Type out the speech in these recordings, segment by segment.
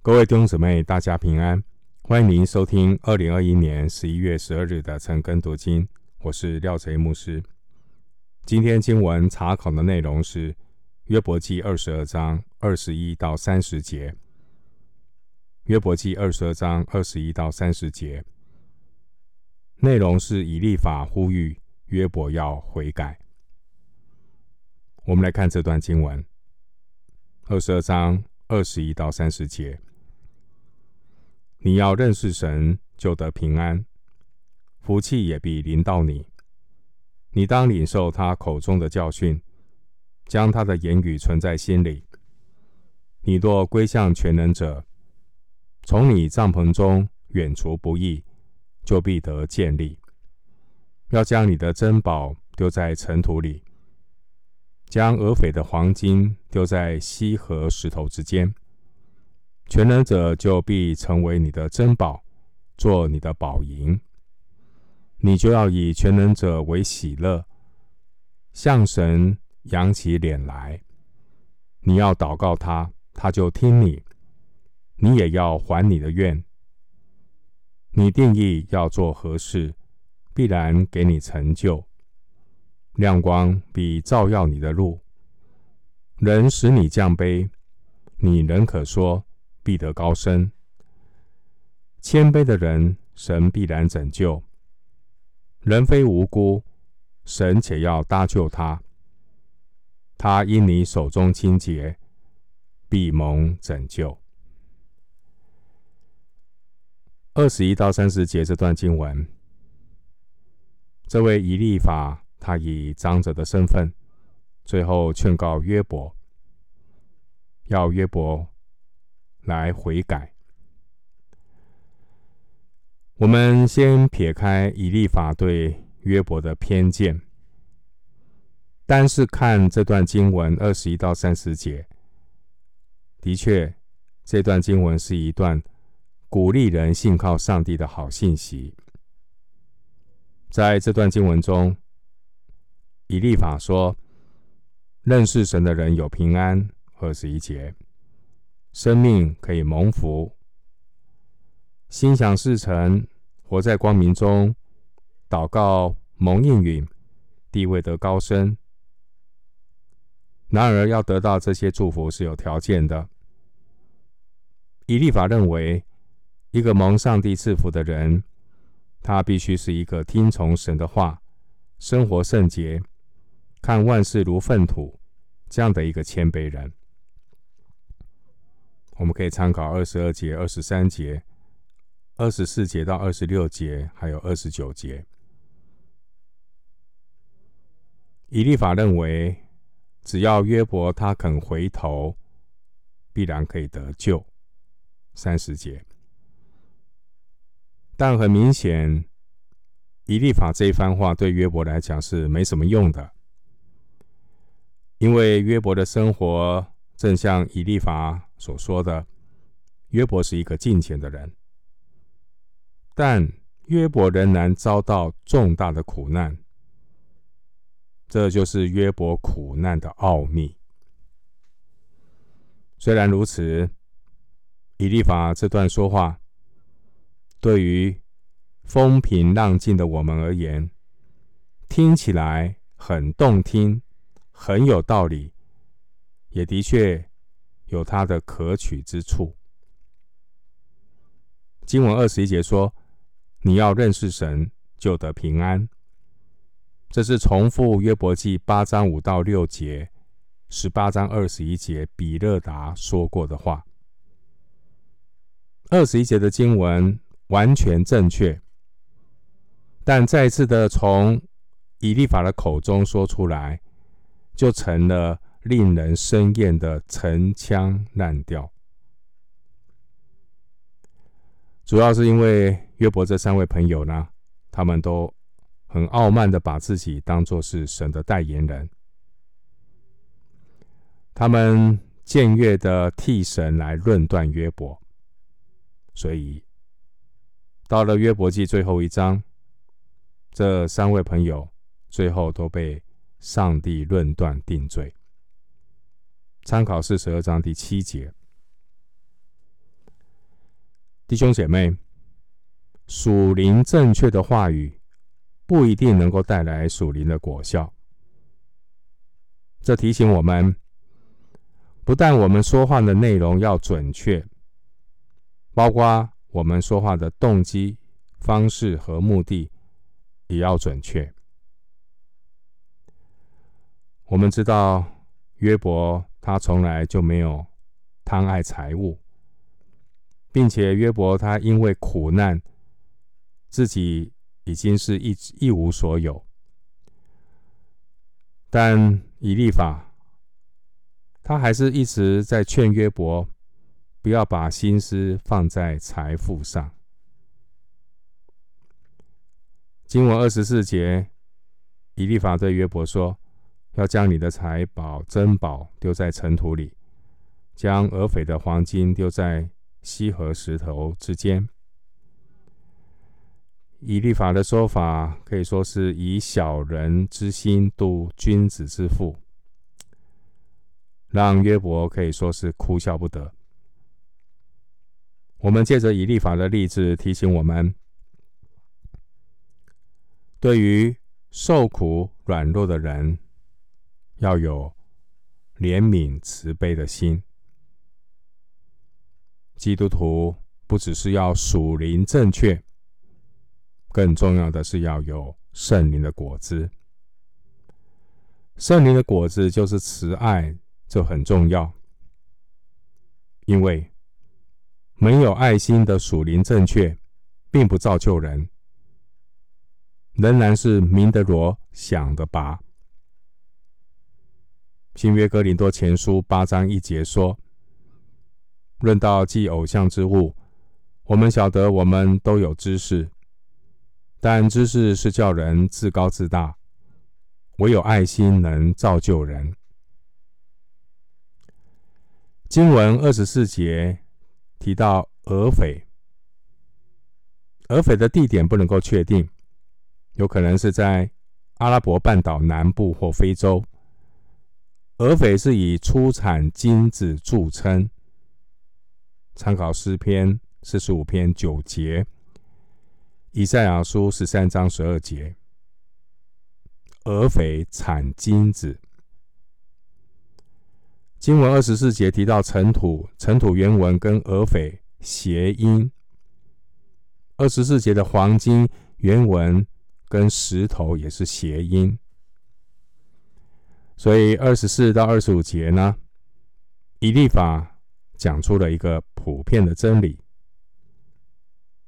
各位弟兄姊妹，大家平安！欢迎您收听二零二一年十一月十二日的晨更读经，我是廖贼牧师。今天经文查考的内容是约伯记二十二章二十一到三十节。约伯记二十二章二十一到三十节内容是以立法呼吁约伯要悔改。我们来看这段经文，二十二章二十一到三十节。你要认识神，就得平安，福气也必临到你。你当领受他口中的教训，将他的言语存在心里。你若归向全能者，从你帐篷中远除不义，就必得建立。要将你的珍宝丢在尘土里，将俄斐的黄金丢在溪和石头之间。全能者就必成为你的珍宝，做你的宝银。你就要以全能者为喜乐，向神扬起脸来。你要祷告他，他就听你。你也要还你的愿。你定义要做何事，必然给你成就。亮光必照耀你的路。人使你降卑，你仍可说。必得高升，谦卑的人，神必然拯救。人非无辜，神且要搭救他。他因你手中清洁，必蒙拯救。二十一到三十节这段经文，这位以利法，他以长者的身份，最后劝告约伯，要约伯。来悔改。我们先撇开以利法对约伯的偏见，单是看这段经文二十一到三十节，的确，这段经文是一段鼓励人信靠上帝的好信息。在这段经文中，以利法说：“认识神的人有平安。”二十一节。生命可以蒙福，心想事成，活在光明中，祷告蒙应允，地位得高升。然而，要得到这些祝福是有条件的。以立法认为，一个蒙上帝赐福的人，他必须是一个听从神的话、生活圣洁、看万事如粪土这样的一个谦卑人。我们可以参考二十二节、二十三节、二十四节到二十六节，还有二十九节。以利法认为，只要约伯他肯回头，必然可以得救。三十节。但很明显，以利法这一番话对约伯来讲是没什么用的，因为约伯的生活正像以利法。所说的约伯是一个敬虔的人，但约伯仍然遭到重大的苦难，这就是约伯苦难的奥秘。虽然如此，以利法这段说话，对于风平浪静的我们而言，听起来很动听，很有道理，也的确。有他的可取之处。经文二十一节说：“你要认识神，就得平安。”这是重复约伯记八章五到六节、十八章二十一节比勒达说过的话。二十一节的经文完全正确，但再次的从以利法的口中说出来，就成了。令人生厌的陈腔滥调，主要是因为约伯这三位朋友呢，他们都很傲慢的把自己当作是神的代言人，他们僭越的替神来论断约伯，所以到了约伯记最后一章，这三位朋友最后都被上帝论断定罪。参考四十二章第七节。弟兄姐妹，属灵正确的话语不一定能够带来属灵的果效。这提醒我们，不但我们说话的内容要准确，包括我们说话的动机、方式和目的也要准确。我们知道约伯他从来就没有贪爱财物。并且约伯他因为苦难，自己已经是一一无所有。但以利法，他还是一直在劝约伯，不要把心思放在财富上。经文二十四节，以利法对约伯说：“要将你的财宝珍宝丢在尘土里，将俄斐的黄金丢在。”溪和石头之间，以利法的说法可以说是以小人之心度君子之腹，让约伯可以说是哭笑不得。我们借着以利法的例子提醒我们，对于受苦软弱的人，要有怜悯慈悲的心。基督徒不只是要属灵正确，更重要的是要有圣灵的果子。圣灵的果子就是慈爱，这很重要。因为没有爱心的属灵正确，并不造就人，仍然是鸣得锣，响得拔。新约哥林多前书八章一节说。论到祭偶像之物，我们晓得我们都有知识，但知识是叫人自高自大，唯有爱心能造就人。经文二十四节提到俄斐，俄斐的地点不能够确定，有可能是在阿拉伯半岛南部或非洲。俄斐是以出产金子著称。参考诗篇四十五篇九节，以赛亚书十三章十二节。俄斐产金子。经文二十四节提到尘土，尘土原文跟俄斐谐音。二十四节的黄金原文跟石头也是谐音。所以二十四到二十五节呢，以利法。讲出了一个普遍的真理，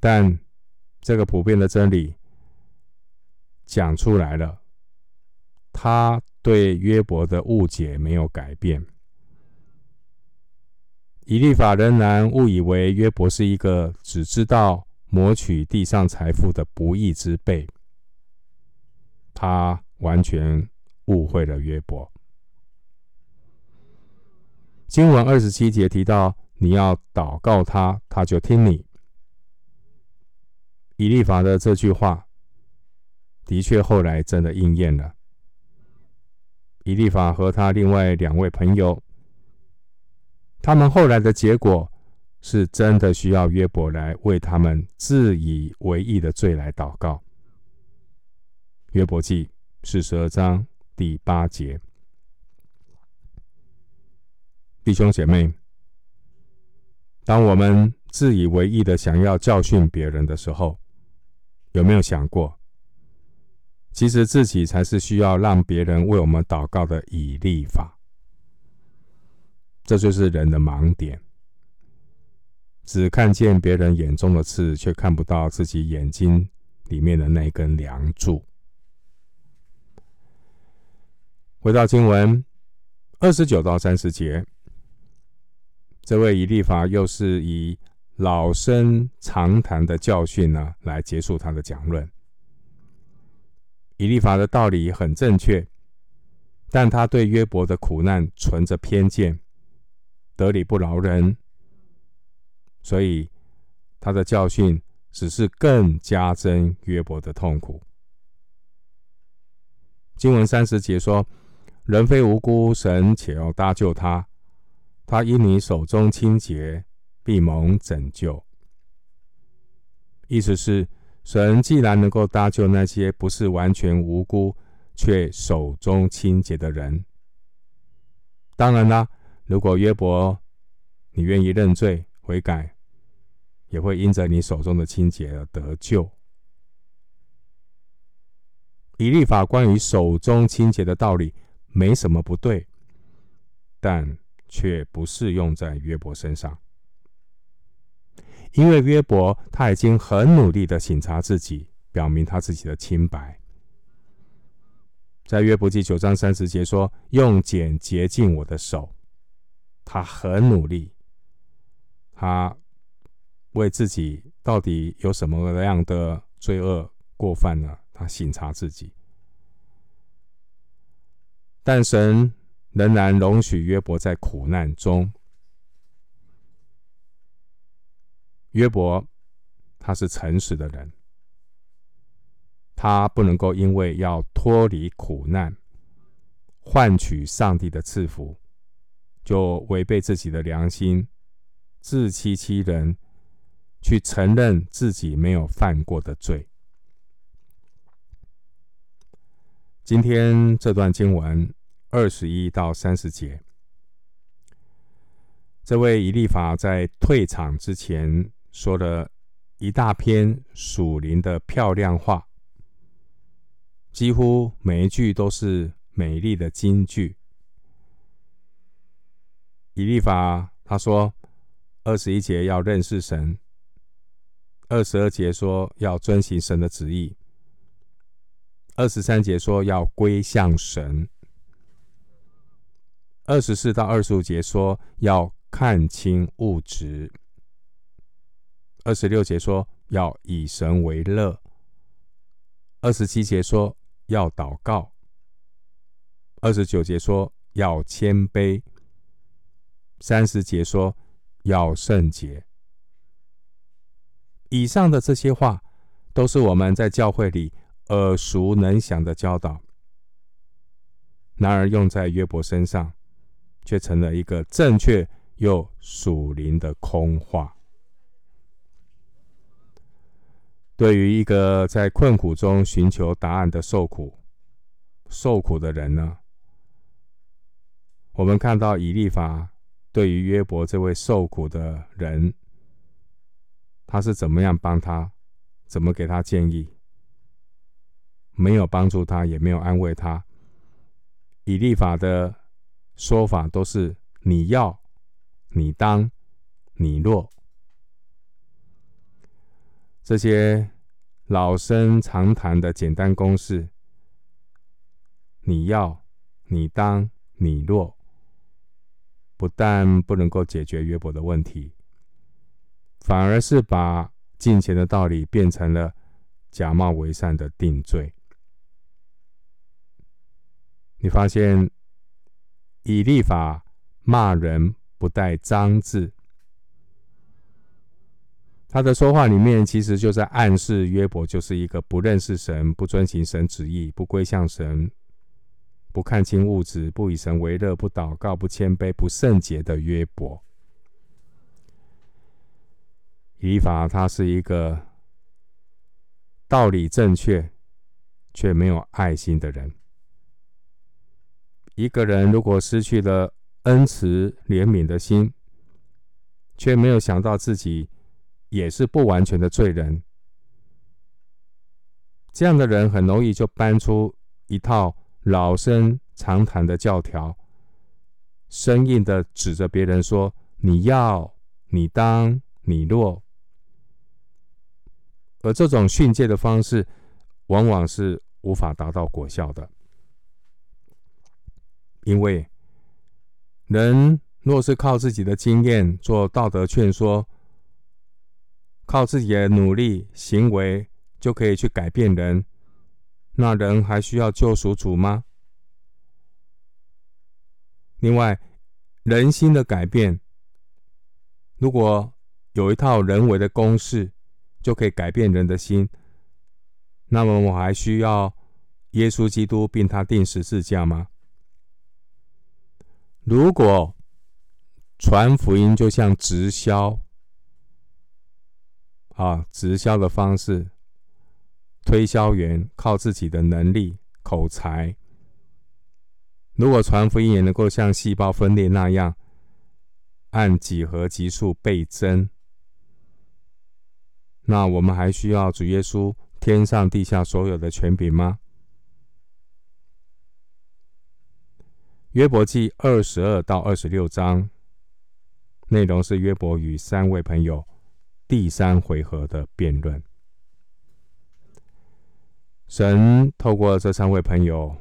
但这个普遍的真理讲出来了，他对约伯的误解没有改变。以利法仍然误以为约伯是一个只知道谋取地上财富的不义之辈，他完全误会了约伯。经文二十七节提到，你要祷告他，他就听你。以利法的这句话，的确后来真的应验了。以利法和他另外两位朋友，他们后来的结果，是真的需要约伯来为他们自以为义的罪来祷告。约伯记四十二章第八节。弟兄姐妹，当我们自以为意的想要教训别人的时候，有没有想过，其实自己才是需要让别人为我们祷告的以立法？这就是人的盲点，只看见别人眼中的刺，却看不到自己眼睛里面的那根梁柱。回到经文二十九到三十节。这位以利法又是以老生常谈的教训呢，来结束他的讲论。以利法的道理很正确，但他对约伯的苦难存着偏见，得理不饶人，所以他的教训只是更加增约伯的痛苦。经文三十节说：“人非无辜，神且要搭救他。”他因你手中清洁，必蒙拯救。意思是，神既然能够搭救那些不是完全无辜却手中清洁的人，当然啦，如果约伯你愿意认罪悔改，也会因着你手中的清洁而得救。以利法关于手中清洁的道理没什么不对，但却不适用在约伯身上。因为约伯他已经很努力的省察自己，表明他自己的清白。在约伯记九章三十节说：“用碱洁净我的手。”他很努力，他为自己到底有什么样的罪恶过犯呢？他省察自己，但神仍然容许约伯在苦难中。约伯，他是诚实的人，他不能够因为要脱离苦难，换取上帝的赐福，就违背自己的良心，自欺欺人，去承认自己没有犯过的罪。今天这段经文二十一到三十节，这位以利法在退场之前。说了一大篇属灵的漂亮话，几乎每一句都是美丽的金句。以利法他说，二十一节要认识神，二十二节说要遵行神的旨意，二十三节说要归向神，二十四到二十五节说要看清物质。二十六节说要以神为乐，二十七节说要祷告，二十九节说要谦卑，三十节说要圣洁。以上的这些话都是我们在教会里耳熟能详的教导，然而用在约伯身上，却成了一个正确又属灵的空话。对于一个在困苦中寻求答案的受苦、受苦的人呢，我们看到以利法对于约伯这位受苦的人，他是怎么样帮他，怎么给他建议？没有帮助他，也没有安慰他。以立法的说法都是：你要，你当，你若。这些老生常谈的简单公式，你要、你当、你若，不但不能够解决约伯的问题，反而是把金钱的道理变成了假冒为善的定罪。你发现以利法骂人不带脏字。他的说话里面，其实就在暗示约伯就是一个不认识神、不遵行神旨意、不归向神、不看清物质、不以神为乐、不祷告、不谦卑、不圣洁的约伯。以法他是一个道理正确却没有爱心的人。一个人如果失去了恩慈怜悯的心，却没有想到自己。也是不完全的罪人，这样的人很容易就搬出一套老生常谈的教条，生硬的指着别人说：“你要，你当，你若。”而这种训诫的方式，往往是无法达到果效的，因为人若是靠自己的经验做道德劝说。靠自己的努力行为就可以去改变人，那人还需要救赎主吗？另外，人心的改变，如果有一套人为的公式就可以改变人的心，那么我还需要耶稣基督并他钉十字架吗？如果传福音就像直销，啊直销的方式，推销员靠自己的能力口才。如果传福音也能够像细胞分裂那样，按几何级数倍增，那我们还需要主耶稣天上地下所有的权柄吗？约伯记二十二到二十六章，内容是约伯与三位朋友第三回合的辩论。神透过这三位朋友，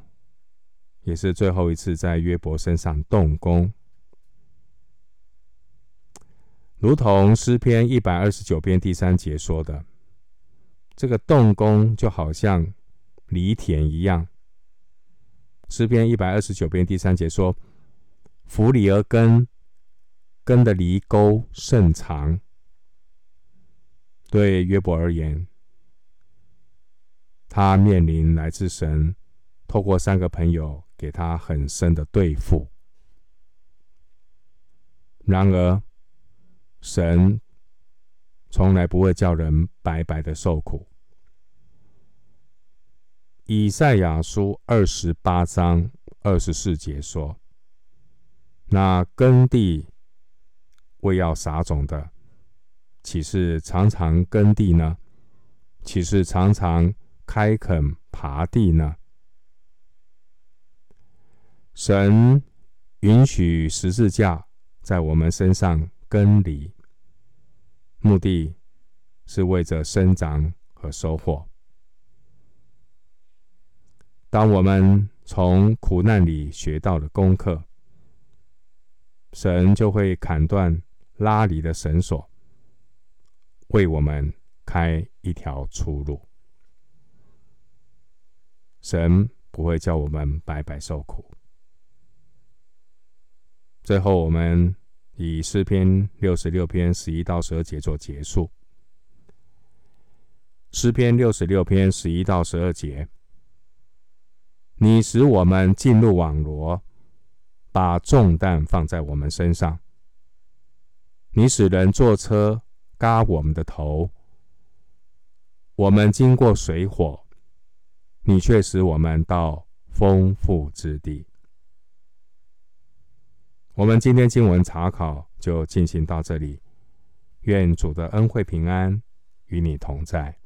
也是最后一次在约伯身上动工，如同诗篇一百二十九篇第三节说的，这个动工就好像犁田一样。诗篇一百二十九篇第三节说：“弗里俄根，根的犁沟甚长。”对约伯而言，他面临来自神透过三个朋友给他很深的对付。然而，神从来不会叫人白白的受苦。以赛亚书二十八章二十四节说：“那耕地为要撒种的，岂是常常耕地呢？岂是常常开垦耙地呢？”神允许十字架在我们身上耕犁，目的是为着生长和收获。当我们从苦难里学到了功课，神就会砍断拉犁的绳索，为我们开一条出路。神不会叫我们白白受苦。最后，我们以诗篇六十六篇十一到十二节做结束。诗篇六十六篇十一到十二节。你使我们进入网罗，把重担放在我们身上。你使人坐车嘎我们的头，我们经过水火，你却使我们到丰富之地。我们今天经文查考就进行到这里，愿主的恩惠平安与你同在。